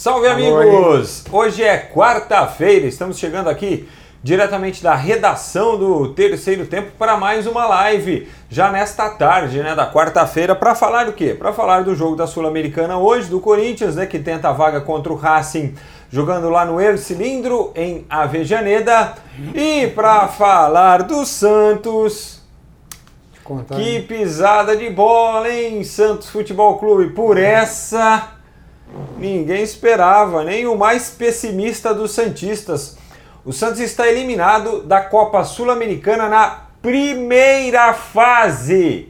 Salve amigos! Hoje é quarta-feira, estamos chegando aqui diretamente da redação do terceiro tempo para mais uma live, já nesta tarde, né, da quarta-feira, para falar do quê? Para falar do jogo da Sul-Americana hoje, do Corinthians, né, que tenta a vaga contra o Racing, jogando lá no El Cilindro, em Avejaneda, e para falar do Santos, que pisada de bola, hein, Santos Futebol Clube, por essa ninguém esperava, nem o mais pessimista dos Santistas. O Santos está eliminado da Copa Sul-Americana na primeira fase,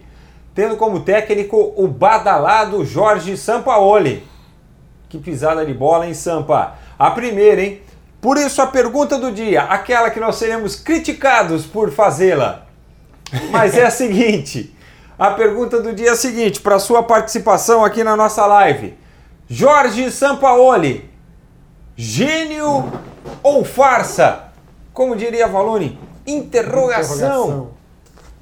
tendo como técnico o badalado Jorge Sampaoli. Que pisada de bola, hein, Sampa? A primeira, hein? Por isso a pergunta do dia, aquela que nós seremos criticados por fazê-la. Mas é a seguinte: a pergunta do dia é a seguinte, para sua participação aqui na nossa live. Jorge Sampaoli, gênio ou farsa? Como diria Valone, interrogação.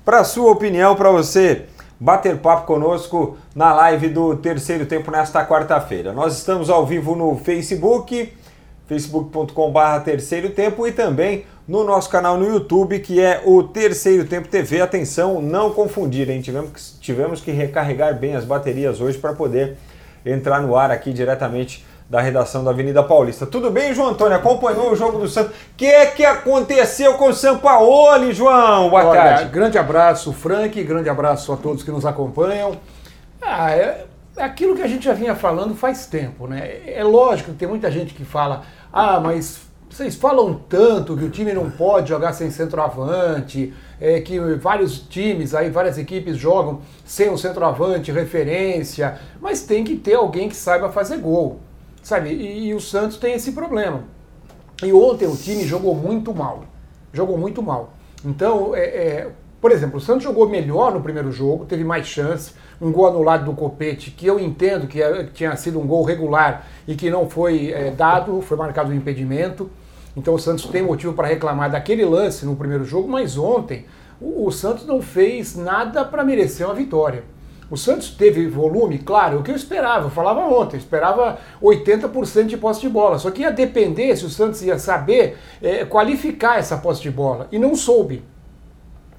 Para sua opinião, para você bater papo conosco na live do terceiro tempo nesta quarta-feira. Nós estamos ao vivo no Facebook, facebook.com.br terceiro tempo e também no nosso canal no YouTube, que é o Terceiro Tempo TV. Atenção, não confundir, hein? Tivemos que, tivemos que recarregar bem as baterias hoje para poder entrar no ar aqui diretamente da redação da Avenida Paulista. Tudo bem, João Antônio? Acompanhou o jogo do Santos? O que, que aconteceu com o Sampaoli, João? Boa Olha, tarde. Grande abraço, Frank, grande abraço a todos que nos acompanham. Ah, é, é aquilo que a gente já vinha falando faz tempo, né? É lógico que tem muita gente que fala, ah, mas vocês falam tanto que o time não pode jogar sem centroavante, é, que vários times, aí várias equipes jogam sem um centroavante, referência, mas tem que ter alguém que saiba fazer gol, sabe? E, e o Santos tem esse problema. E ontem o time jogou muito mal, jogou muito mal. Então, é, é, por exemplo, o Santos jogou melhor no primeiro jogo, teve mais chance, um gol anulado do Copete, que eu entendo que, era, que tinha sido um gol regular e que não foi é, dado, foi marcado um impedimento. Então o Santos tem motivo para reclamar daquele lance no primeiro jogo, mas ontem o, o Santos não fez nada para merecer uma vitória. O Santos teve volume, claro, o que eu esperava, eu falava ontem, esperava 80% de posse de bola, só que ia depender se o Santos ia saber é, qualificar essa posse de bola, e não soube.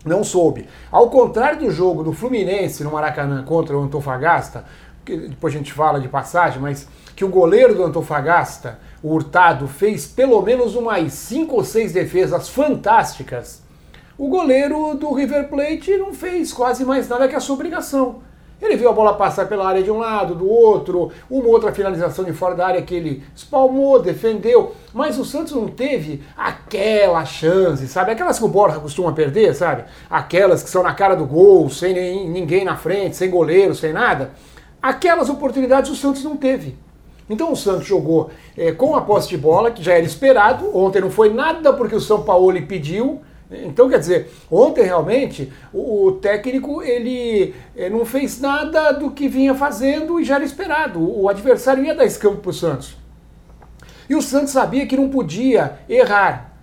Não soube. Ao contrário do jogo do Fluminense no Maracanã contra o Antofagasta, que depois a gente fala de passagem, mas que o goleiro do Antofagasta o Hurtado fez pelo menos umas cinco ou seis defesas fantásticas, o goleiro do River Plate não fez quase mais nada que a sua obrigação. Ele viu a bola passar pela área de um lado, do outro, uma outra finalização de fora da área que ele espalmou, defendeu, mas o Santos não teve aquela chance, sabe? Aquelas que o Borja costuma perder, sabe? Aquelas que são na cara do gol, sem ninguém na frente, sem goleiro, sem nada. Aquelas oportunidades o Santos não teve. Então o Santos jogou é, com a posse de bola, que já era esperado. Ontem não foi nada porque o São Paulo lhe pediu. Então, quer dizer, ontem realmente o, o técnico ele é, não fez nada do que vinha fazendo e já era esperado. O, o adversário ia dar esse campo para o Santos. E o Santos sabia que não podia errar.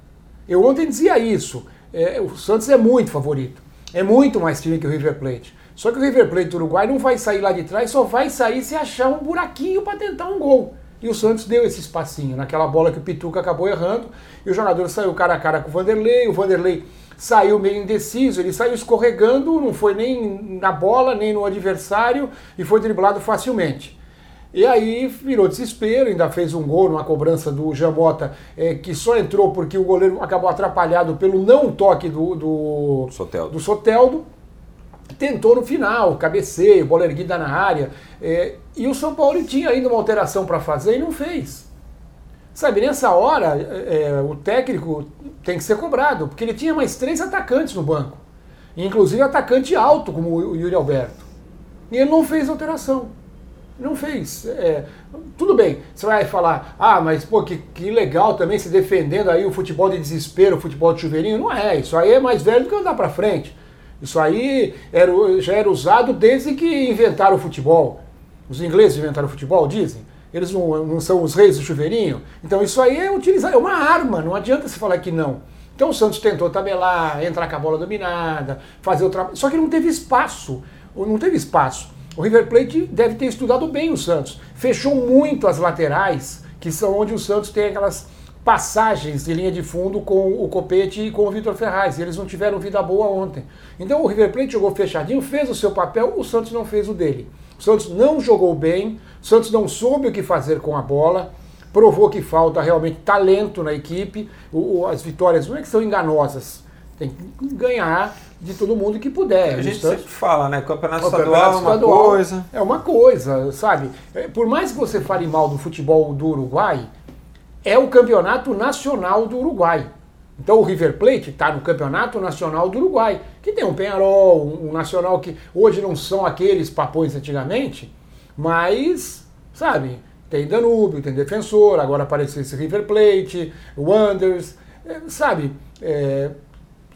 Eu ontem dizia isso. É, o Santos é muito favorito. É muito mais time que o River Plate. Só que o River Plate do Uruguai não vai sair lá de trás, só vai sair se achar um buraquinho para tentar um gol. E o Santos deu esse espacinho naquela bola que o Pituca acabou errando. E o jogador saiu cara a cara com o Vanderlei. O Vanderlei saiu meio indeciso, ele saiu escorregando, não foi nem na bola, nem no adversário e foi driblado facilmente. E aí virou desespero, ainda fez um gol numa cobrança do Jamota, é, que só entrou porque o goleiro acabou atrapalhado pelo não toque do, do Soteldo. Do Soteldo tentou no final, cabeceio, bola erguida na área. É, e o São Paulo tinha ainda uma alteração para fazer e não fez. Sabe, nessa hora, é, é, o técnico tem que ser cobrado, porque ele tinha mais três atacantes no banco. Inclusive atacante alto, como o Yuri Alberto. E ele não fez alteração. Não fez. É, tudo bem, você vai falar, ah, mas pô, que, que legal também se defendendo aí o futebol de desespero, o futebol de chuveirinho. Não é, isso aí é mais velho do que andar para frente. Isso aí era, já era usado desde que inventaram o futebol. Os ingleses inventaram o futebol, dizem. Eles não, não são os reis do chuveirinho. Então isso aí é utilizar, é uma arma, não adianta se falar que não. Então o Santos tentou tabelar, entrar com a bola dominada, fazer o trabalho. Só que não teve espaço. Não teve espaço. O River Plate deve ter estudado bem o Santos. Fechou muito as laterais, que são onde o Santos tem aquelas passagens de linha de fundo com o Copete e com o Vitor Ferraz. E eles não tiveram vida boa ontem. Então o River Plate jogou fechadinho, fez o seu papel, o Santos não fez o dele. O Santos não jogou bem, o Santos não soube o que fazer com a bola, provou que falta realmente talento na equipe. O, as vitórias não é que são enganosas, tem que ganhar de todo mundo que puder. A gente sempre fala, né? Campeonato, estadual é uma coisa. É uma coisa, sabe? É, por mais que você fale mal do futebol do Uruguai, é o campeonato nacional do Uruguai. Então o River Plate está no Campeonato Nacional do Uruguai, que tem um Penharol, um, um nacional que hoje não são aqueles papões antigamente, mas, sabe, tem Danúbio, tem Defensor, agora apareceu esse River Plate, Wonders, é, sabe, é,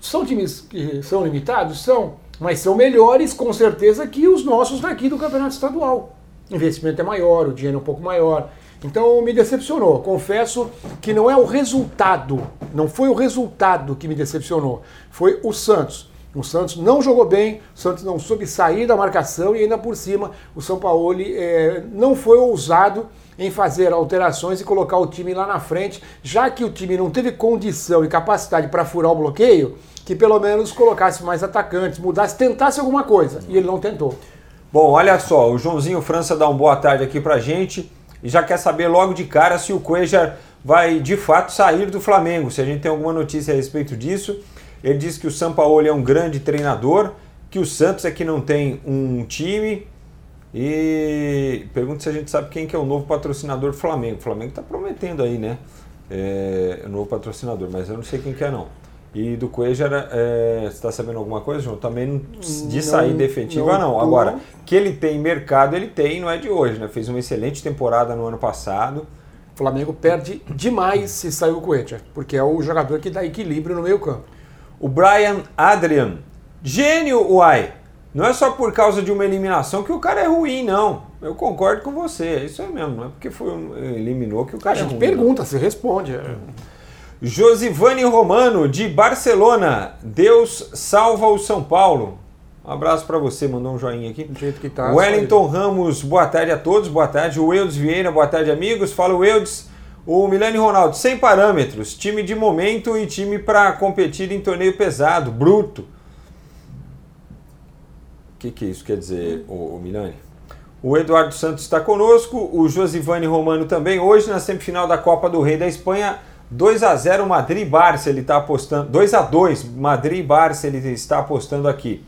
são times que são limitados? São, mas são melhores com certeza que os nossos daqui do Campeonato Estadual. O investimento é maior, o dinheiro é um pouco maior. Então me decepcionou. Confesso que não é o resultado, não foi o resultado que me decepcionou, foi o Santos. O Santos não jogou bem, o Santos não soube sair da marcação e ainda por cima o São Paulo é, não foi ousado em fazer alterações e colocar o time lá na frente, já que o time não teve condição e capacidade para furar o bloqueio, que pelo menos colocasse mais atacantes, mudasse, tentasse alguma coisa. E ele não tentou. Bom, olha só, o Joãozinho França dá uma boa tarde aqui pra gente e já quer saber logo de cara se o Cuejar vai de fato sair do Flamengo, se a gente tem alguma notícia a respeito disso. Ele diz que o Sampaoli é um grande treinador, que o Santos é que não tem um time. E pergunta se a gente sabe quem que é o novo patrocinador do Flamengo. O Flamengo está prometendo aí, né? É, o novo patrocinador, mas eu não sei quem que é não. E do Cuejar, é, você está sabendo alguma coisa, João? Também de sair definitiva, não. não. Agora, que ele tem mercado, ele tem, não é de hoje, né? Fez uma excelente temporada no ano passado. O Flamengo perde demais se sair o Cuejar, porque é o jogador que dá equilíbrio no meio campo. O Brian Adrian, gênio, uai! Não é só por causa de uma eliminação que o cara é ruim, não. Eu concordo com você, é isso aí mesmo. Não é porque foi eliminou que o cara a é ruim. Pergunta, você responde. É. Josivane Romano, de Barcelona. Deus salva o São Paulo. Um abraço para você, mandou um joinha aqui. Do jeito que tá. Wellington Ramos, boa tarde a todos, boa tarde. O Eudes Vieira, boa tarde, amigos. Fala o Eudes. O Milene Ronaldo, sem parâmetros, time de momento e time para competir em torneio pesado, bruto. O que, que isso quer dizer, o, o Milani? O Eduardo Santos está conosco, o Josivane Romano também. Hoje, na semifinal da Copa do Rei da Espanha, 2 a 0 Madrid Barça, ele está apostando. 2 a 2 Madrid Barça, ele está apostando aqui.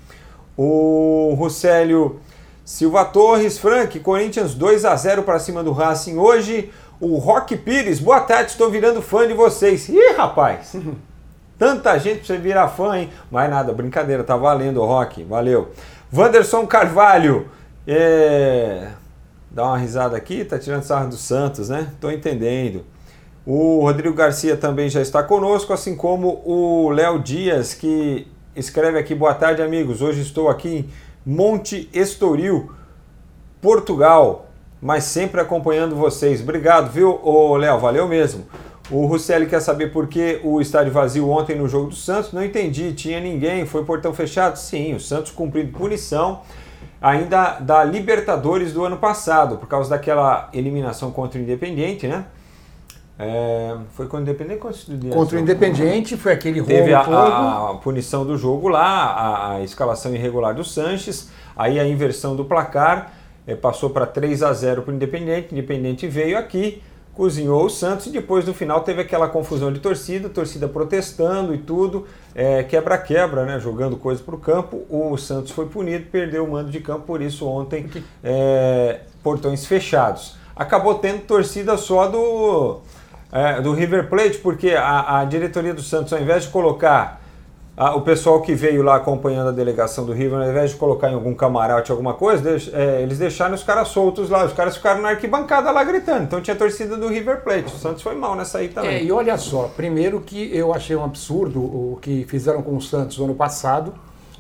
O Ruscélio Silva Torres, Frank, Corinthians 2 a 0 para cima do Racing hoje. O Rock Pires, boa tarde, estou virando fã de vocês. Ih, rapaz! Tanta gente pra você virar fã, hein? Mas nada, brincadeira, tá valendo, Rock, valeu. Wanderson Carvalho, é... dá uma risada aqui, tá tirando sarro do Santos, né? Tô entendendo. O Rodrigo Garcia também já está conosco, assim como o Léo Dias, que escreve aqui: Boa tarde, amigos. Hoje estou aqui em Monte Estoril, Portugal, mas sempre acompanhando vocês. Obrigado, viu, Léo? Valeu mesmo. O Russelli quer saber por que o estádio vazio ontem no jogo do Santos. Não entendi, tinha ninguém, foi portão fechado? Sim, o Santos cumprindo punição ainda da Libertadores do ano passado, por causa daquela eliminação contra o Independiente, né? É, foi contra o Independente contra o Contra o Independente, foi aquele roubo Teve a, a, a, punição do jogo lá, a, a, escalação irregular do Sanches, aí a inversão do placar, é, passou para 3 a 0 para o Independente, o Independente veio aqui, cozinhou o Santos e depois no final teve aquela confusão de torcida, torcida protestando e tudo, é, quebra-quebra, né, jogando coisas para o campo, o Santos foi punido, perdeu o mando de campo, por isso ontem é, portões fechados. Acabou tendo torcida só do é, do River Plate, porque a, a, diretoria do Santos, ao invés de colocar a, o pessoal que veio lá acompanhando a delegação do River, ao invés de colocar em algum camarote alguma coisa, deix, é, eles deixaram os caras soltos lá, os caras ficaram na arquibancada lá gritando. Então tinha torcida do River Plate. O Santos foi mal nessa aí também. É, e olha só, primeiro que eu achei um absurdo o que fizeram com o Santos no ano passado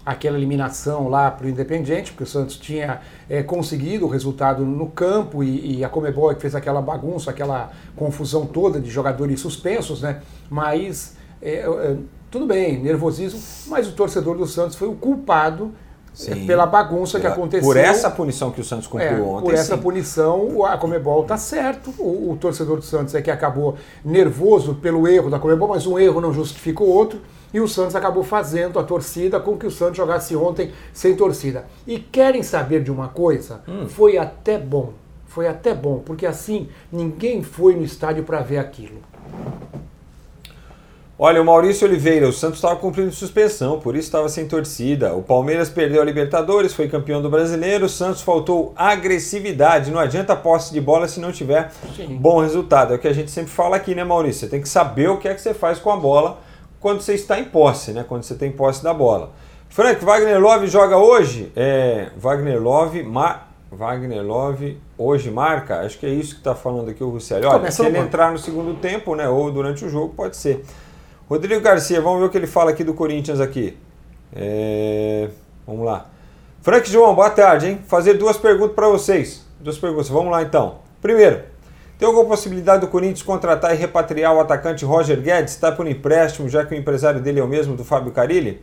aquela eliminação lá para o Independiente, porque o Santos tinha é, conseguido o resultado no campo e, e a Comebol fez aquela bagunça, aquela confusão toda de jogadores suspensos, né? Mas é, é, tudo bem, nervosismo, mas o torcedor do Santos foi o culpado Sim. pela bagunça que aconteceu. Por essa punição que o Santos cumpriu é, ontem. Por essa sim. punição, a Comebol está certo. O, o, torcedor do Santos é que acabou nervoso pelo erro da Comebol, mas um erro não justifica o outro. E o Santos acabou fazendo a torcida com que o Santos jogasse ontem sem torcida. E querem saber de uma coisa? Hum. Foi até bom. Foi até bom, porque assim ninguém foi no estádio para ver aquilo. Olha, o Maurício Oliveira, o Santos estava cumprindo suspensão, por isso estava sem torcida. O Palmeiras perdeu a Libertadores, foi campeão do Brasileiro. O Santos faltou agressividade. Não adianta posse de bola se não tiver Sim. bom resultado. É o que a gente sempre fala aqui, né, Maurício? Você tem que saber o que é que você faz com a bola quando você está em posse, né? Quando você tem posse da bola. Frank, Wagner Love joga hoje? É, Wagner Love, ma, Wagner Love hoje marca? Acho que é isso que está falando aqui o Russelli. Olha, Começa se ele entrar no segundo tempo, né? Ou durante o jogo, pode ser. Rodrigo Garcia, vamos ver o que ele fala aqui do Corinthians aqui. É... Vamos lá. Frank João, boa tarde, hein? Fazer duas perguntas para vocês. Duas perguntas, vamos lá então. Primeiro, tem alguma possibilidade do Corinthians contratar e repatriar o atacante Roger Guedes? Está por empréstimo, já que o empresário dele é o mesmo do Fábio Carilli?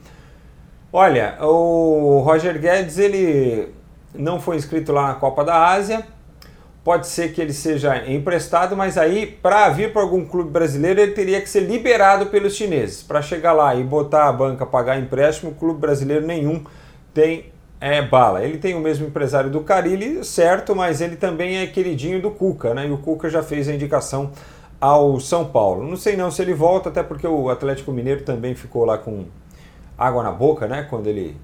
Olha, o Roger Guedes, ele não foi inscrito lá na Copa da Ásia, pode ser que ele seja emprestado, mas aí para vir para algum clube brasileiro ele teria que ser liberado pelos chineses. Para chegar lá e botar a banca pagar empréstimo, clube brasileiro nenhum tem é, bala. Ele tem o mesmo empresário do Carilli, certo, mas ele também é queridinho do Cuca, né? E o Cuca já fez a indicação ao São Paulo. Não sei não se ele volta, até porque o Atlético Mineiro também ficou lá com água na boca, né? Quando ele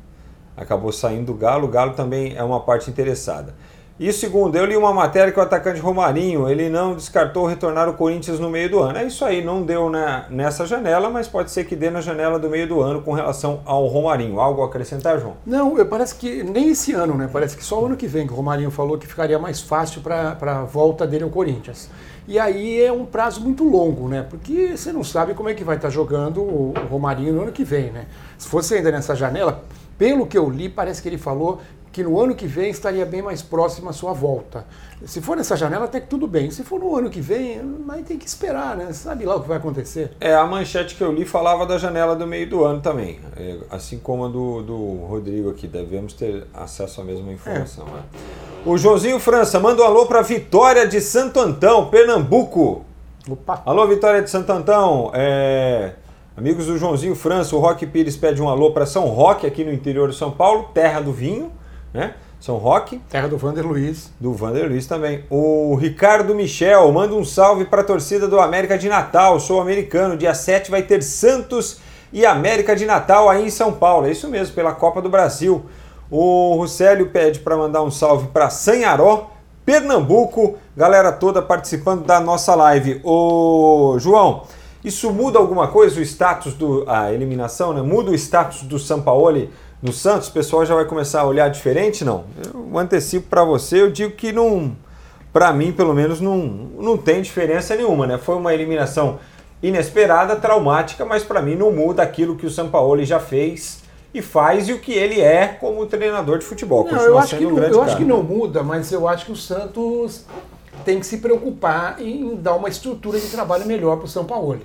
acabou saindo do Galo. O Galo também é uma parte interessada. E segundo, eu li uma matéria que o atacante Romarinho, ele não descartou retornar o Corinthians no meio do ano. É isso aí, não deu na, nessa janela, mas pode ser que dê na janela do meio do ano com relação ao Romarinho. Algo a acrescentar, João? Não, parece que nem esse ano, né? Parece que só o ano que vem que o Romarinho falou que ficaria mais fácil para a volta dele ao Corinthians. E aí é um prazo muito longo, né? Porque você não sabe como é que vai estar jogando o Romarinho no ano que vem, né? Se fosse ainda nessa janela, pelo que eu li, parece que ele falou que no ano que vem estaria bem mais próximo à sua volta. Se for nessa janela, até que tudo bem. Se for no ano que vem, aí tem que esperar, né? Sabe lá o que vai acontecer. É, a manchete que eu li falava da janela do meio do ano também. É, assim como a do, do Rodrigo aqui. Devemos ter acesso à mesma informação. É. Né? O Joãozinho França manda um alô para Vitória de Santo Antão, Pernambuco. Opa. Alô, Vitória de Santo Antão. É... Amigos do Joãozinho França, o Roque Pires pede um alô para São Roque, aqui no interior de São Paulo, terra do vinho né? São Roque. Terra do Vander Luiz. Do Vander Luiz também. O Ricardo Michel manda um salve para a torcida do América de Natal. Sou americano. Dia 7 vai ter Santos e América de Natal aí em São Paulo. É isso mesmo, pela Copa do Brasil. O Ruscélio pede para mandar um salve para Sanharó, Pernambuco. Galera toda participando da nossa live. O João, isso muda alguma coisa o status do a eliminação, né? Muda o status do Sampaoli no Santos, o pessoal já vai começar a olhar diferente? Não. Eu antecipo para você, eu digo que não, para mim, pelo menos, não, não tem diferença nenhuma, né? Foi uma eliminação inesperada, traumática, mas para mim não muda aquilo que o Sampaoli já fez e faz e o que ele é como treinador de futebol. Não, eu acho, que, um não, eu acho que não muda, mas eu acho que o Santos tem que se preocupar em dar uma estrutura de trabalho melhor para o São Paulo.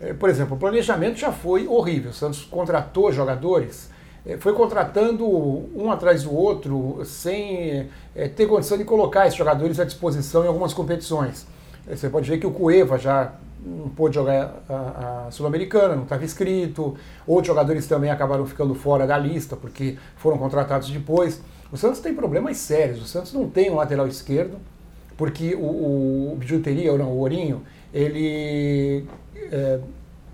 É, por exemplo, o planejamento já foi horrível. O Santos contratou jogadores foi contratando um atrás do outro sem é, ter condição de colocar esses jogadores à disposição em algumas competições. É, você pode ver que o Cueva já não pôde jogar a, a Sul-Americana, não estava inscrito. Outros jogadores também acabaram ficando fora da lista porque foram contratados depois. O Santos tem problemas sérios. O Santos não tem um lateral esquerdo, porque o, o Bijuteria, ou não, o Ourinho, ele é,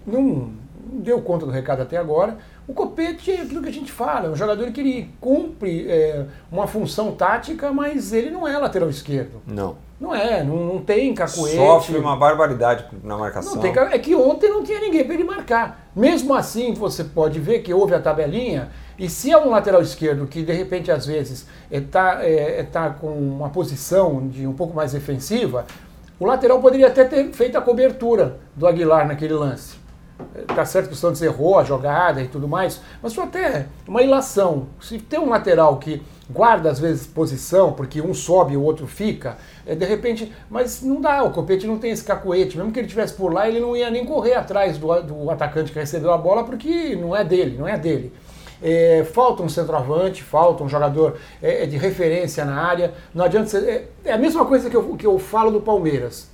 não deu conta do recado até agora. O Copete é aquilo que a gente fala, é um jogador que ele cumpre é, uma função tática, mas ele não é lateral esquerdo. Não. Não é, não, não tem cacuete. Sofre uma barbaridade na marcação. Não tem, é que ontem não tinha ninguém para ele marcar. Mesmo assim, você pode ver que houve a tabelinha, e se é um lateral esquerdo que de repente às vezes está é, é, tá com uma posição de um pouco mais defensiva, o lateral poderia até ter feito a cobertura do Aguilar naquele lance. Tá certo que o Santos errou a jogada e tudo mais, mas foi até uma ilação. Se tem um lateral que guarda às vezes posição, porque um sobe e o outro fica, é, de repente, mas não dá, o Copete não tem esse cacuete, mesmo que ele tivesse por lá, ele não ia nem correr atrás do, do atacante que recebeu a bola, porque não é dele, não é dele. É, falta um centroavante, falta um jogador é, é de referência na área. Não adianta ser, é, é, a mesma coisa que eu, que eu falo do Palmeiras.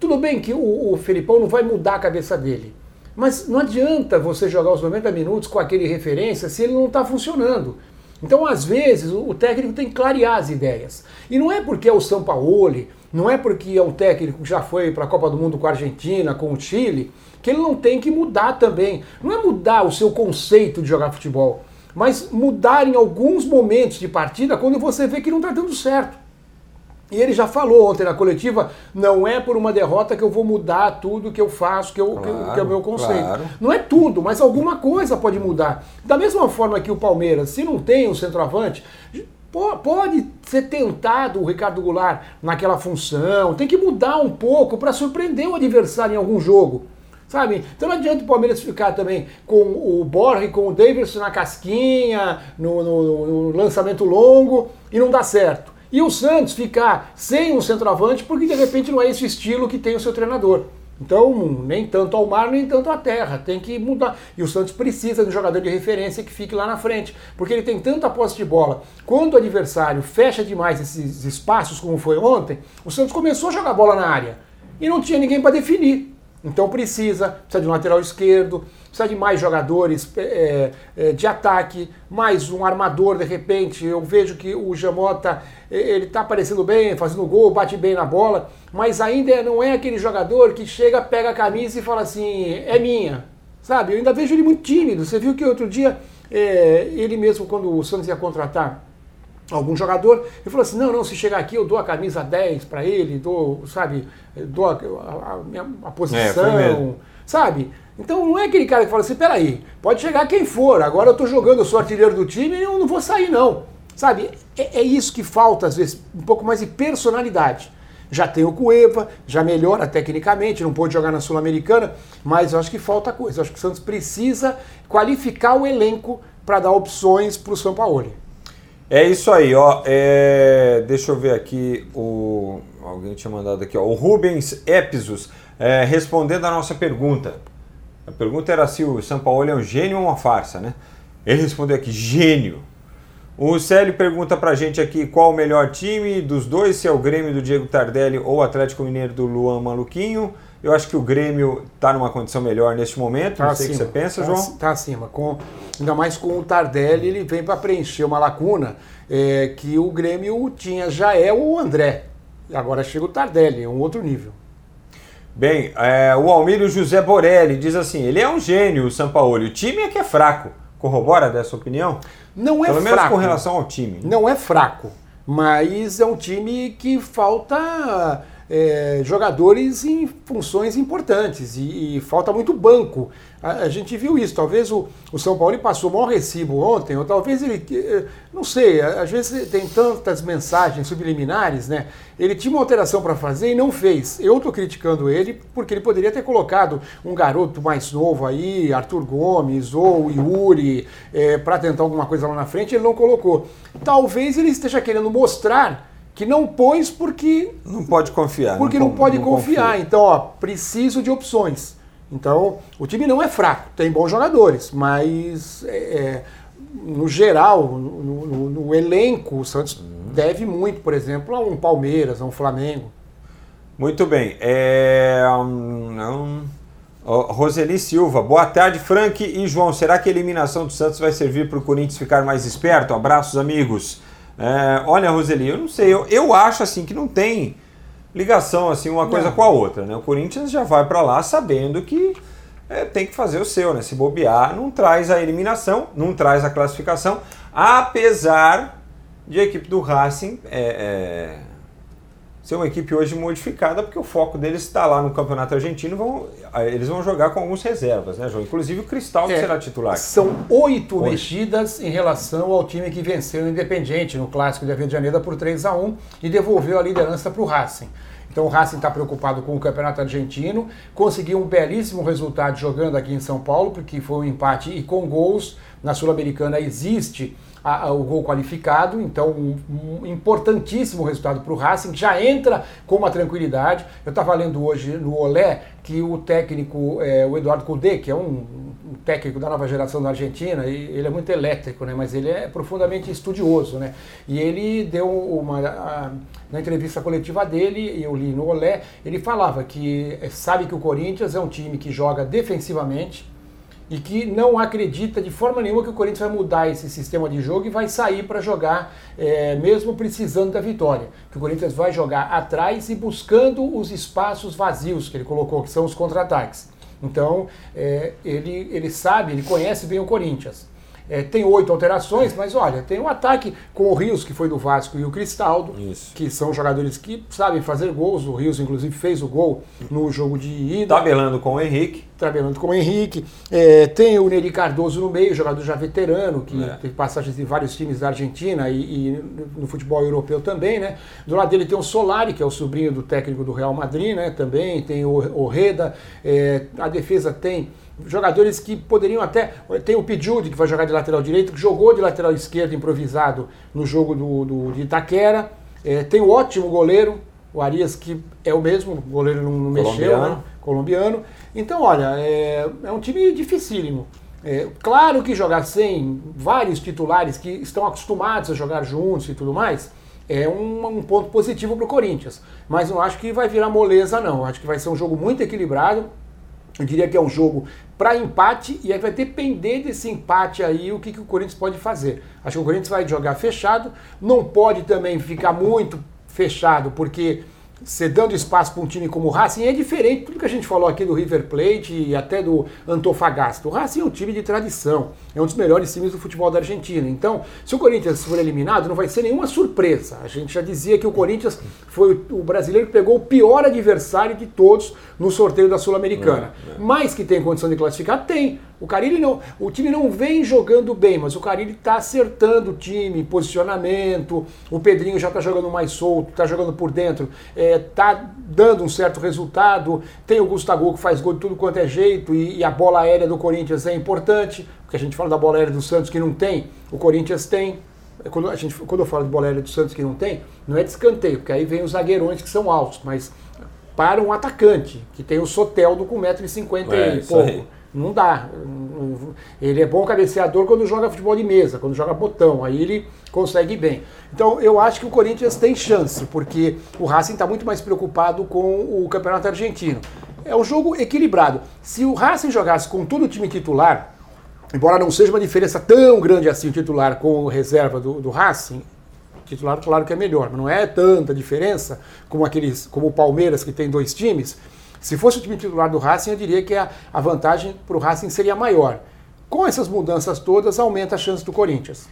Tudo bem que o, o Felipão não vai mudar a cabeça dele. Mas não adianta você jogar os 90 minutos com aquele referência se ele não está funcionando. Então, às vezes, o técnico tem que clarear as ideias. E não é porque é o São Paulo, não é porque é um técnico que já foi para a Copa do Mundo com a Argentina, com o Chile, que ele não tem que mudar também. Não é mudar o seu conceito de jogar futebol, mas mudar em alguns momentos de partida quando você vê que não está dando certo. E ele já falou ontem na coletiva, não é por uma derrota que eu vou mudar tudo que eu faço, que, eu, claro, que, que é o meu conceito. Claro. Não é tudo, mas alguma coisa pode mudar. Da mesma forma que o Palmeiras, se não tem um centroavante, pode ser tentado o Ricardo Goulart naquela função, tem que mudar um pouco para surpreender o adversário em algum jogo. Sabe? Então não adianta o Palmeiras ficar também com o Borja e com o Davidson na casquinha, no, no, no lançamento longo e não dá certo. E o Santos ficar sem um centroavante porque de repente não é esse estilo que tem o seu treinador. Então, nem tanto ao mar, nem tanto à terra. Tem que mudar. E o Santos precisa de um jogador de referência que fique lá na frente. Porque ele tem tanta posse de bola. Quando o adversário fecha demais esses espaços, como foi ontem, o Santos começou a jogar bola na área. E não tinha ninguém para definir. Então precisa, precisa de um lateral esquerdo, precisa de mais jogadores é, é, de ataque, mais um armador de repente. Eu vejo que o Jamota ele está aparecendo bem, fazendo gol, bate bem na bola, mas ainda não é aquele jogador que chega, pega a camisa e fala assim, é minha. Sabe? Eu ainda vejo ele muito tímido. Você viu que outro dia é, ele mesmo, quando o Santos ia contratar algum jogador, ele falou assim, não, não, se chegar aqui eu dou a camisa 10 para ele, dou, sabe, dou a, a, a, a posição, é, sabe? Então não é aquele cara que fala assim, peraí, pode chegar quem for, agora eu tô jogando, eu sou artilheiro do time e eu não vou sair não. Sabe, é, é isso que falta às vezes, um pouco mais de personalidade. Já tem o Cueva, já melhora tecnicamente, não pode jogar na Sul-Americana, mas eu acho que falta coisa. Eu acho que o Santos precisa qualificar o elenco para dar opções para o São Paulo. É isso aí, ó. É... Deixa eu ver aqui o. Alguém tinha mandado aqui, ó. O Rubens Epizos é, respondendo a nossa pergunta. A pergunta era se o São Paulo é um gênio ou uma farsa, né? Ele respondeu aqui, gênio. O Célio pergunta pra gente aqui qual o melhor time dos dois, se é o Grêmio do Diego Tardelli ou o Atlético Mineiro do Luan Maluquinho. Eu acho que o Grêmio está numa condição melhor neste momento. Tá não sei o que você pensa, tá, João. Está acima. Com, ainda mais com o Tardelli, ele vem para preencher uma lacuna é, que o Grêmio tinha, já é o André. Agora chega o Tardelli, é um outro nível. Bem, é, o Almírio José Borelli diz assim: ele é um gênio, o Sampaoli. O time é que é fraco. Corrobora dessa opinião? Não é Pelo fraco. Pelo menos com relação ao time. Não é fraco, mas é um time que falta é, jogadores em funções importantes e, e falta muito banco. A, a, gente viu isso. Talvez o, o São Paulo passou o maior recibo ontem, ou talvez ele. Eh, não sei, às vezes tem tantas mensagens subliminares, né? Ele tinha uma alteração para fazer e não fez. Eu estou criticando ele porque ele poderia ter colocado um garoto mais novo aí, Arthur Gomes ou Yuri, é, para tentar alguma coisa lá na frente. Ele não colocou. Talvez ele esteja querendo mostrar que não pôs porque. Não pode confiar. Porque não, não pode não confiar. Confia. Então, ó, preciso de opções. Então, o time não é fraco, tem bons jogadores, mas é, é no geral, no, no, no, elenco, o Santos uhum. deve muito, por exemplo, a um Palmeiras, a um Flamengo. Muito bem. É, um, Roseli Silva, boa tarde, Frank e João. Será que a eliminação do Santos vai servir para o Corinthians ficar mais esperto? Abraços, amigos. É, olha, Roseli, eu não sei, eu, eu acho assim que não tem ligação assim uma coisa não. com a outra, né? O Corinthians já vai para lá sabendo que é, tem que fazer o seu, né? Se bobear, não traz a eliminação, não traz a classificação, apesar de a equipe do Racing é, é ser uma equipe hoje modificada, porque o foco deles está lá no Campeonato Argentino, vão, eles vão jogar com alguns reservas, né, João? Inclusive o Cristal é, será titular. São oito mexidas em relação ao time que venceu o Independiente no Clássico de Janeiro por 3 a 1 e devolveu a liderança para o Racing. Então o Racing está preocupado com o Campeonato Argentino, conseguiu um belíssimo resultado jogando aqui em São Paulo, porque foi um empate e com gols. Na Sul-Americana existe a, a, o gol qualificado, então um, um importantíssimo resultado para o Racing, já entra com uma tranquilidade. Eu estava lendo hoje no Olé que o técnico, é, o Eduardo Cudê, que é um, um, técnico da nova geração da Argentina, e ele é muito elétrico, né, mas ele é profundamente estudioso. Né, e ele deu uma. A, na entrevista coletiva dele, eu li no Olé, ele falava que é, sabe que o Corinthians é um time que joga defensivamente, e que não acredita de forma nenhuma que o Corinthians vai mudar esse sistema de jogo e vai sair para jogar é, mesmo precisando da vitória. Que o Corinthians vai jogar atrás e buscando os espaços vazios que ele colocou, que são os contra-ataques. Então, é, ele, ele sabe, ele conhece bem o Corinthians. É, tem oito alterações, mas olha, tem um ataque com o Rios, que foi do Vasco, e o Cristaldo, Isso. que são jogadores que sabem fazer gols. O Rios, inclusive, fez o gol no jogo de ida. Tabelando com o Henrique. Tabelando com o Henrique. É, tem o Neri Cardoso no meio, jogador já veterano, que é. teve passagens de vários times da Argentina e, e, no futebol europeu também, né? Do lado dele tem o Solari, que é o sobrinho do técnico do Real Madrid, né? Também tem o Reda. É, a defesa tem jogadores que poderiam até. Tem o Pijudi, que vai jogar de lateral direito, que jogou de lateral esquerdo improvisado no jogo do, do de Itaquera. É, tem o ótimo goleiro, o Arias, que é o mesmo, o goleiro não, não mexeu, né? Colombiano. Então, olha, é, é um time dificílimo. É, claro que jogar sem vários titulares que estão acostumados a jogar juntos e tudo mais é um, um ponto positivo para o Corinthians. Mas não acho que vai virar moleza, não. Acho que vai ser um jogo muito equilibrado. Eu diria que é um jogo para empate e aí vai depender desse empate aí o que, que o Corinthians pode fazer. Acho que o Corinthians vai jogar fechado, não pode também ficar muito fechado, porque você dando espaço para um time como o Racing é diferente tudo que a gente falou aqui do River Plate e até do Antofagasta. O Racing é um time de tradição, é um dos melhores times do futebol da Argentina. Então, se o Corinthians for eliminado, não vai ser nenhuma surpresa. A gente já dizia que o Corinthians foi o brasileiro que pegou o pior adversário de todos no sorteio da Sul-Americana. É, é. Mas que tem condição de classificar, tem. O Carilli não, o time não vem jogando bem, mas o Carilli está acertando o time, posicionamento. O Pedrinho já está jogando mais solto, está jogando por dentro, está é, dando um certo resultado. Tem o Gustavo que faz gol de tudo quanto é jeito e, e, a bola aérea do Corinthians é importante. Porque a gente fala da bola aérea do Santos que não tem, o Corinthians tem. É quando, a gente, quando eu falo de bola aérea do Santos que não tem, não é de escanteio, porque aí vem os zagueirões que são altos, mas para um atacante, que tem o Soteldo com 1,50m é, e pouco. Não dá. Ele é bom cabeceador quando joga futebol de mesa, quando joga botão, aí ele consegue bem. Então eu acho que o Corinthians tem chance, porque o Racing está muito mais preocupado com o Campeonato Argentino. É um jogo equilibrado. Se o Racing jogasse com todo o time titular, embora não seja uma diferença tão grande assim o titular com o reserva do, do Racing, titular claro que é melhor, mas não é tanta diferença como aqueles, como o Palmeiras que tem dois times. Se fosse o time titular do Racing, eu diria que a, a vantagem para o Racing seria maior. Com essas mudanças todas, aumenta a chance do Corinthians.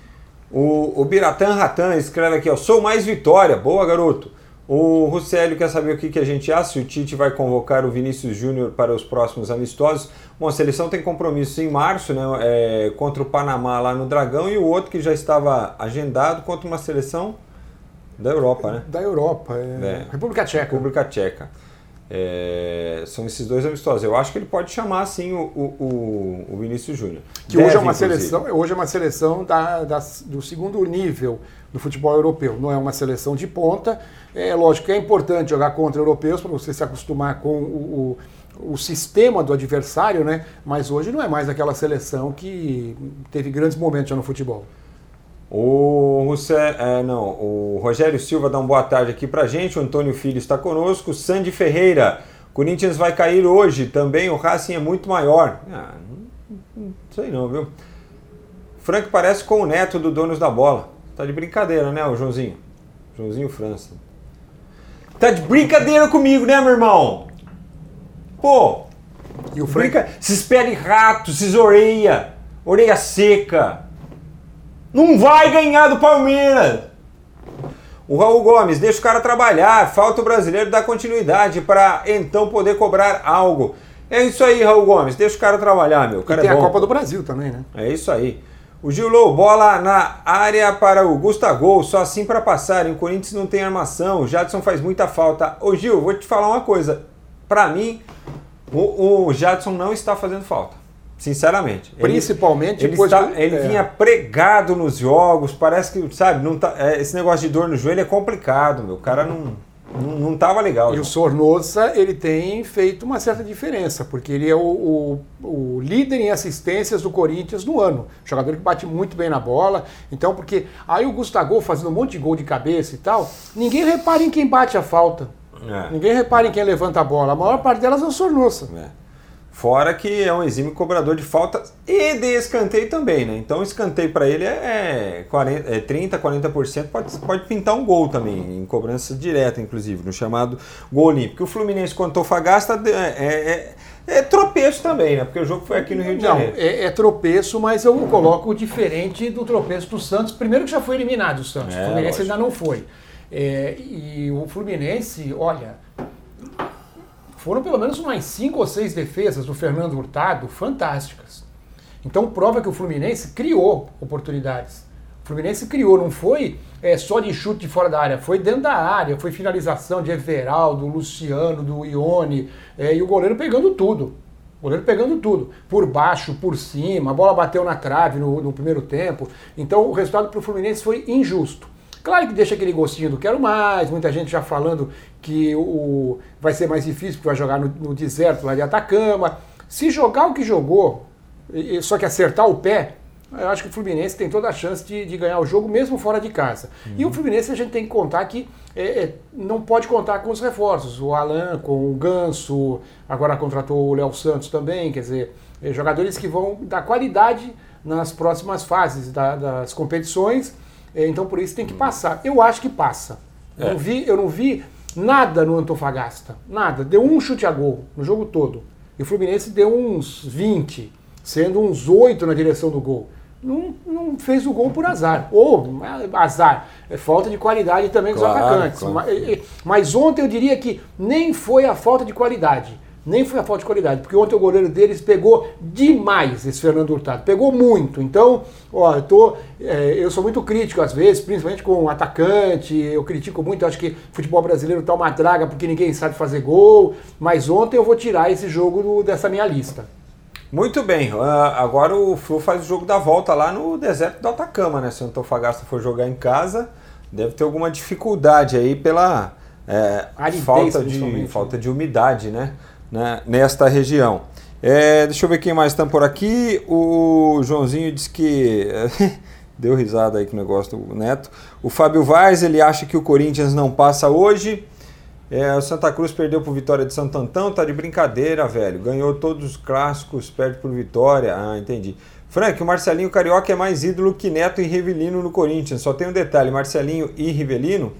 O, o Biratan Ratan escreve aqui, ó, sou mais vitória. Boa, garoto. O Russelio quer saber o que, que a gente acha, se o Tite vai convocar o Vinícius Júnior para os próximos amistosos. Bom, a seleção tem compromisso em março, né, é, contra o Panamá lá no Dragão, e o outro que já estava agendado contra uma seleção da Europa, né? Da Europa, é. É. República Tcheca. República Tcheca. É, são esses dois amistosos. Eu acho que ele pode chamar assim o, o, o Vinícius Júnior. Que Deve, hoje é uma seleção, hoje é uma seleção da, da, do segundo nível do futebol europeu. Não é uma seleção de ponta. É lógico que é importante jogar contra europeus para você se acostumar com o, o, o sistema do adversário, né? Mas hoje não é mais aquela seleção que teve grandes momentos no futebol. O, Rousset, é, não, o Rogério Silva dá uma boa tarde aqui pra gente. O Antônio Filho está conosco. Sandy Ferreira. Corinthians vai cair hoje também. O Racing é muito maior. Ah, não, não sei não, viu? Frank parece com o neto do Donos da Bola. Tá de brincadeira, né, o Joãozinho? Joãozinho França. Tá de brincadeira comigo, né, meu irmão? Pô! E o Frank? Brinca... Se espere rato, se orelha, orelha seca. Não vai ganhar do Palmeiras. O Raul Gomes, deixa o cara trabalhar, falta o brasileiro dar continuidade para então poder cobrar algo. É isso aí, Raul Gomes, deixa o cara trabalhar, meu. O cara e tem é a Copa do Brasil também, né? É isso aí. O Gilou, bola na área para o Gustavo, só assim para passar. Em Corinthians não tem armação, o Jadson faz muita falta. Ô Gil, vou te falar uma coisa. Para mim, o, o Jadson não está fazendo falta. Sinceramente. Principalmente ele, ele, do, ele é. vinha pregado nos jogos, parece que, sabe, não tá, é, esse negócio de dor no joelho é complicado, meu. O cara não, não, não tava legal. E o Sornosa, ele tem feito uma certa diferença, porque ele é o, o, o, líder em assistências do Corinthians no ano. Jogador que bate muito bem na bola. Então, porque aí o Gustavo fazendo um monte de gol de cabeça e tal, ninguém repara em quem bate a falta. É. Ninguém repara em quem levanta a bola. A maior parte delas é o Sornosa. É. Fora que é um exímio cobrador de faltas e de escanteio também, né? Então, escanteio para ele é, 40, é 30%, 40%, pode, pode pintar um gol também, em cobrança direta, inclusive, no chamado gol olímpico. O Fluminense contra o Fagasta é, é, é, tropeço também, né? Porque o jogo foi aqui no Rio de Janeiro. Não, é, é, tropeço, mas eu coloco diferente do tropeço do Santos. Primeiro que já foi eliminado o Santos, o Fluminense lógico. ainda não foi. e o Fluminense, olha foram pelo menos umas cinco ou seis defesas do Fernando Hurtado fantásticas. Então prova que o Fluminense criou oportunidades. O Fluminense criou, não foi é, só de chute de fora da área, foi dentro da área, foi finalização de Everaldo, Luciano, do Ione, é, e o goleiro pegando tudo. O goleiro pegando tudo. Por baixo, por cima, a bola bateu na trave no, no primeiro tempo. Então o resultado para o Fluminense foi injusto. Claro que deixa aquele gostinho do quero mais, muita gente já falando que o, vai ser mais difícil porque vai jogar no, no deserto lá de Atacama. Se jogar o que jogou, só que acertar o pé, eu acho que o Fluminense tem toda a chance de, de ganhar o jogo mesmo fora de casa. Uhum. E o Fluminense a gente tem que contar que é, é, não pode contar com os reforços. O Alan com o Ganso, agora contratou o Léo Santos também, quer dizer, é, jogadores que vão dar qualidade nas próximas fases da, das competições então por isso tem que passar. Eu acho que passa. É. Eu, não vi, eu não vi nada no Antofagasta. Nada. Deu um chute a gol no jogo todo. E o Fluminense deu uns 20, sendo uns 8 na direção do gol. Não, não fez o gol por azar. Ou azar. É falta de qualidade também dos claro, atacantes. Claro. Mas, mas ontem eu diria que nem foi a falta de qualidade nem foi a falta de qualidade, porque ontem o goleiro deles pegou demais esse Fernando Hurtado, pegou muito. Então, ó, eu, tô, é, eu sou muito crítico às vezes, principalmente com o atacante, eu critico muito, acho que futebol brasileiro tá uma draga porque ninguém sabe fazer gol, mas ontem eu vou tirar esse jogo do, dessa minha lista. Muito bem, uh, agora o Flu faz o jogo da volta lá no deserto do Atacama, né? Se o Antofagasta for jogar em casa, deve ter alguma dificuldade aí pela é, falta, de, falta de umidade, né? Né, nesta região. É, deixa eu ver quem mais está por aqui. O Joãozinho disse que. deu risada aí com o negócio do Neto. O Fábio Vaz, ele acha que o Corinthians não passa hoje. É, o Santa Cruz perdeu por Vitória de Santo Antão, tá de brincadeira, velho. Ganhou todos os clássicos, perde por Vitória. Ah, entendi. Frank, o Marcelinho Carioca é mais ídolo que Neto e Rivelino no Corinthians. Só tem um detalhe: Marcelinho e Rivelino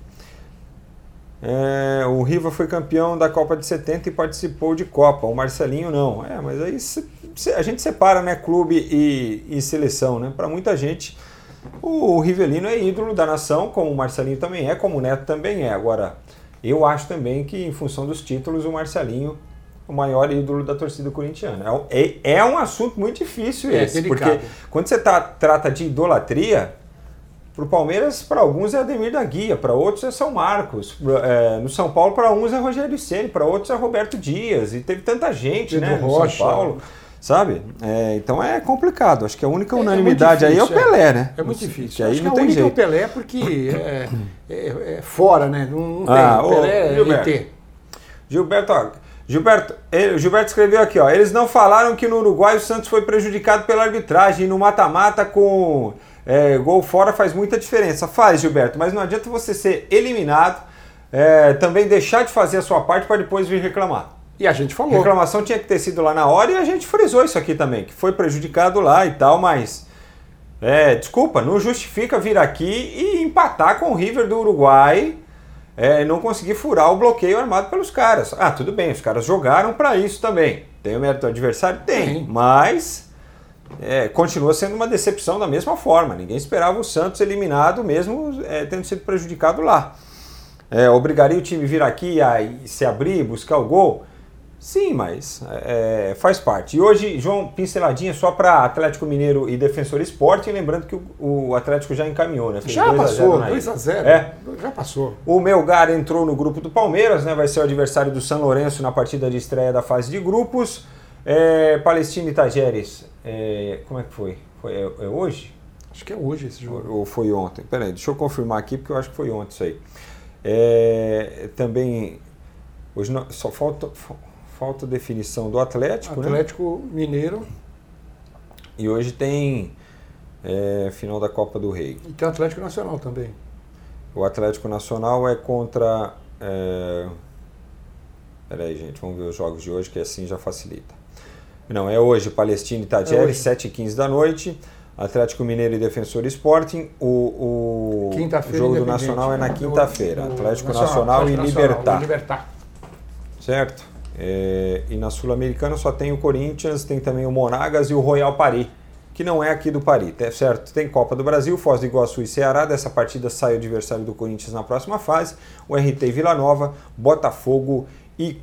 é, o Riva foi campeão da Copa de 70 e participou de Copa, o Marcelinho não. É, mas aí se, se, a gente separa né, clube e, e seleção. Né? Para muita gente, o, o Rivelino é ídolo da nação, como o Marcelinho também é, como o Neto também é. Agora, eu acho também que, em função dos títulos, o Marcelinho o maior ídolo da torcida corintiana. É, é, é um assunto muito difícil é, esse, porque quando você tá, trata de idolatria, para o Palmeiras, para alguns é Ademir da Guia, para outros é São Marcos. É, no São Paulo, para uns é Rogério Ceni, para outros é Roberto Dias. E teve tanta gente Pedro né, no Rocha. São Paulo. Sabe? É, então é complicado. Acho que a única é, é unanimidade é aí é o Pelé, né? É muito difícil. Que aí Acho não que tem a única jeito. é o Pelé porque é, é, é fora, né? Não, não ah, tem. O Pelé é Gilberto. ET. Gilberto, ó, Gilberto, ele, Gilberto escreveu aqui, ó. Eles não falaram que no Uruguai o Santos foi prejudicado pela arbitragem no mata-mata com é, gol fora faz muita diferença. Faz, Gilberto, mas não adianta você ser eliminado, é, também deixar de fazer a sua parte para depois vir reclamar. E a gente falou. A reclamação tinha que ter sido lá na hora e a gente frisou isso aqui também, que foi prejudicado lá e tal, mas. É, desculpa, não justifica vir aqui e empatar com o River do Uruguai, é, não conseguir furar o bloqueio armado pelos caras. Ah, tudo bem, os caras jogaram para isso também. Tem o mérito do adversário? Tem, Sim. mas é, continua sendo uma decepção da mesma forma. Ninguém esperava o Santos eliminado, mesmo é, tendo sido prejudicado lá. É, obrigaria o time vir aqui a se abrir, buscar o gol? Sim, mas é, faz parte. E hoje, João, pinceladinha só para Atlético Mineiro e Defensor Esporte, lembrando que o, o, Atlético já encaminhou, né? Fez já passou, 2x0. É. Já passou. O Melgar entrou no grupo do Palmeiras, né? Vai ser o adversário do São Lourenço na partida de estreia da fase de grupos. É, Palestina e Tajeres, é, como é que foi? foi é, é, hoje? Acho que é hoje esse jogo. Ou, ou foi ontem? Peraí, deixa eu confirmar aqui, porque eu acho que foi ontem isso aí. É, também, hoje não, só falta, falta definição do Atlético, né? Atlético né? Mineiro. E hoje tem é, final da Copa do Rei. E tem o Atlético Nacional também. O Atlético Nacional é contra. É... Peraí, gente, vamos ver os jogos de hoje, que assim já facilita. Não, é hoje, Palestina e Tadjeri, é 7h15 da noite. Atlético Mineiro e Defensor Sporting. O, o jogo do Nacional é na quinta-feira. Atlético Nacional, Nacional e Libertar. Libertar. Certo? É, e na Sul-Americana só tem o Corinthians, tem também o Monagas e o Royal Paris que não é aqui do Paris, tá certo? Tem Copa do Brasil, Foz do Iguaçu e Ceará. Dessa partida sai o adversário do Corinthians na próxima fase. O RT Vila Nova, Botafogo e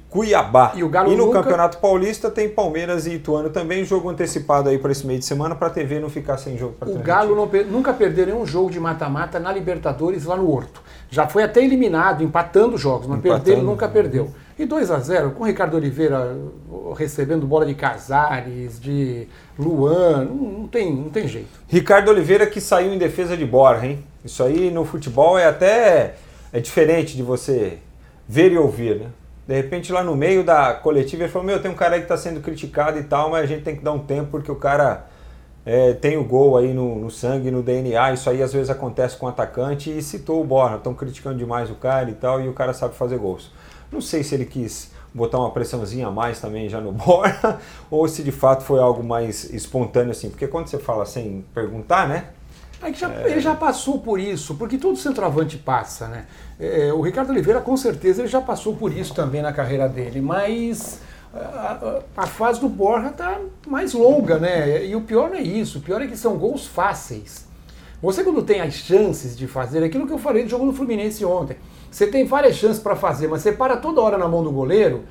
Cuiabá. E, e no nunca... Campeonato Paulista tem Palmeiras e Ituano também, jogo antecipado aí para esse meio de semana para a TV não ficar sem jogo O Galo não, nunca perdeu nenhum jogo de mata-mata na Libertadores lá no Horto. Já foi até eliminado, empatando jogos, mas empatando. perder nunca perdeu. E 2 a 0 com o Ricardo Oliveira recebendo bola de Casares, de Luan, não, não, tem, não tem jeito. Ricardo Oliveira que saiu em defesa de Borja, hein? Isso aí no futebol é até é diferente de você ver e ouvir, né? De repente lá no meio da coletiva ele falou, meu, tem um cara aí que está sendo criticado e tal, mas a gente tem que dar um tempo porque o cara é, tem o gol aí no, no, sangue, no DNA, isso aí às vezes acontece com o atacante e citou o Borja, estão criticando demais o cara e tal, e o cara sabe fazer gols. Não sei se ele quis botar uma pressãozinha a mais também já no Borja, ou se de fato foi algo mais espontâneo assim, porque quando você fala sem perguntar, né? É já, é... Ele já passou por isso, porque todo centroavante passa, né? É, o Ricardo Oliveira, com certeza, ele já passou por isso também na carreira dele, mas a, a, a fase do Borja está mais longa, né? E o pior não é isso, o pior é que são gols fáceis. Você, quando tem as chances de fazer aquilo que eu falei do jogo do Fluminense ontem, você tem várias chances para fazer, mas você para toda hora na mão do goleiro,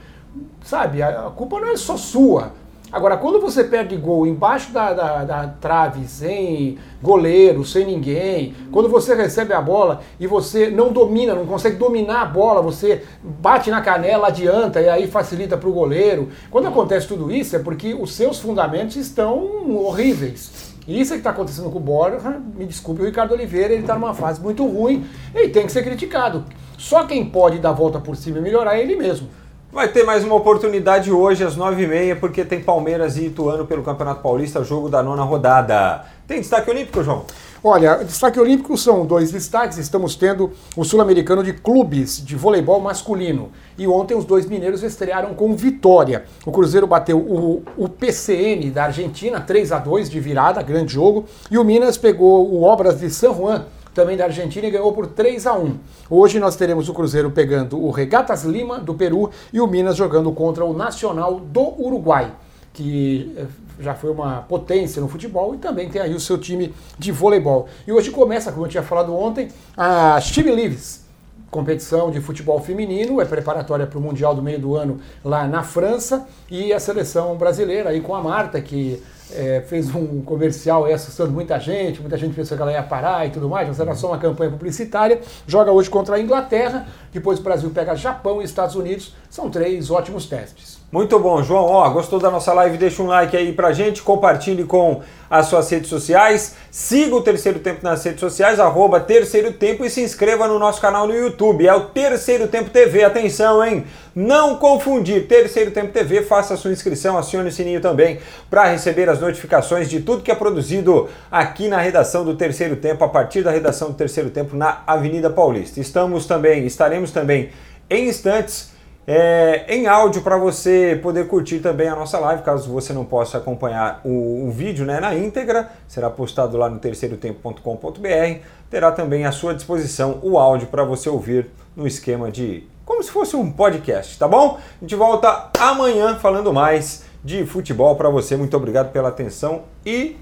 sabe? A, a culpa não é só sua. Agora, quando você perde gol embaixo da, da, da, trave, sem goleiro, sem ninguém, quando você recebe a bola e você não domina, não consegue dominar a bola, você bate na canela, adianta e aí facilita para o goleiro. Quando acontece tudo isso é porque os seus fundamentos estão horríveis. E isso é que está acontecendo com o Borja, me desculpe, o Ricardo Oliveira, ele está numa fase muito ruim e tem que ser criticado. Só quem pode dar a volta por cima e melhorar é ele mesmo. Vai ter mais uma oportunidade hoje às 9h30, porque tem Palmeiras e Ituano pelo Campeonato Paulista, jogo da nona rodada. Tem destaque olímpico, João? Olha, destaque olímpico são dois destaques. Estamos tendo o Sul-Americano de Clubes de Voleibol Masculino. E ontem os dois mineiros estrearam com vitória. O Cruzeiro bateu o, o PCN da Argentina, 3 a 2 de virada, grande jogo. E o Minas pegou o Obras de San Juan também da Argentina, e ganhou por 3 a 1. Hoje nós teremos o Cruzeiro pegando o Regatas Lima, do Peru, e o Minas jogando contra o Nacional do Uruguai, que eh, já foi uma potência no futebol e também tem aí o seu time de voleibol. E hoje começa, como eu tinha falado ontem, a Chile Leaves, competição de futebol feminino, é preparatória para o Mundial do meio do ano lá na França, e a seleção brasileira aí com a Marta, que é, fez um comercial aí assustando muita gente, muita gente pensou que ela ia parar e tudo mais, mas era só uma campanha publicitária. Joga hoje contra a Inglaterra, depois o Brasil pega Japão e Estados Unidos. São três ótimos testes. Muito bom, João. Ó, gostou da nossa live? Deixa um like aí pra gente, compartilhe com as suas redes sociais, siga o Terceiro Tempo nas redes sociais, arroba Terceiro Tempo e se inscreva no nosso canal no YouTube. É o Terceiro Tempo TV. Atenção, hein? Não confundir. Terceiro Tempo TV, faça a sua inscrição, acione o sininho também para receber as notificações de tudo que é produzido aqui na redação do Terceiro Tempo, a partir da redação do Terceiro Tempo na Avenida Paulista. Estamos também, estaremos também em instantes é, em áudio para você poder curtir também a nossa live, caso você não possa acompanhar o, o vídeo né, na íntegra, será postado lá no terceirotempo.com.br. Terá também à sua disposição o áudio para você ouvir no esquema de como se fosse um podcast, tá bom? A gente volta amanhã falando mais de futebol para você. Muito obrigado pela atenção e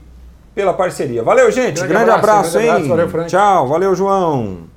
pela parceria. Valeu, gente. Grande, grande abraço, abraço, grande hein? Abraço, valeu, Tchau. Valeu, João.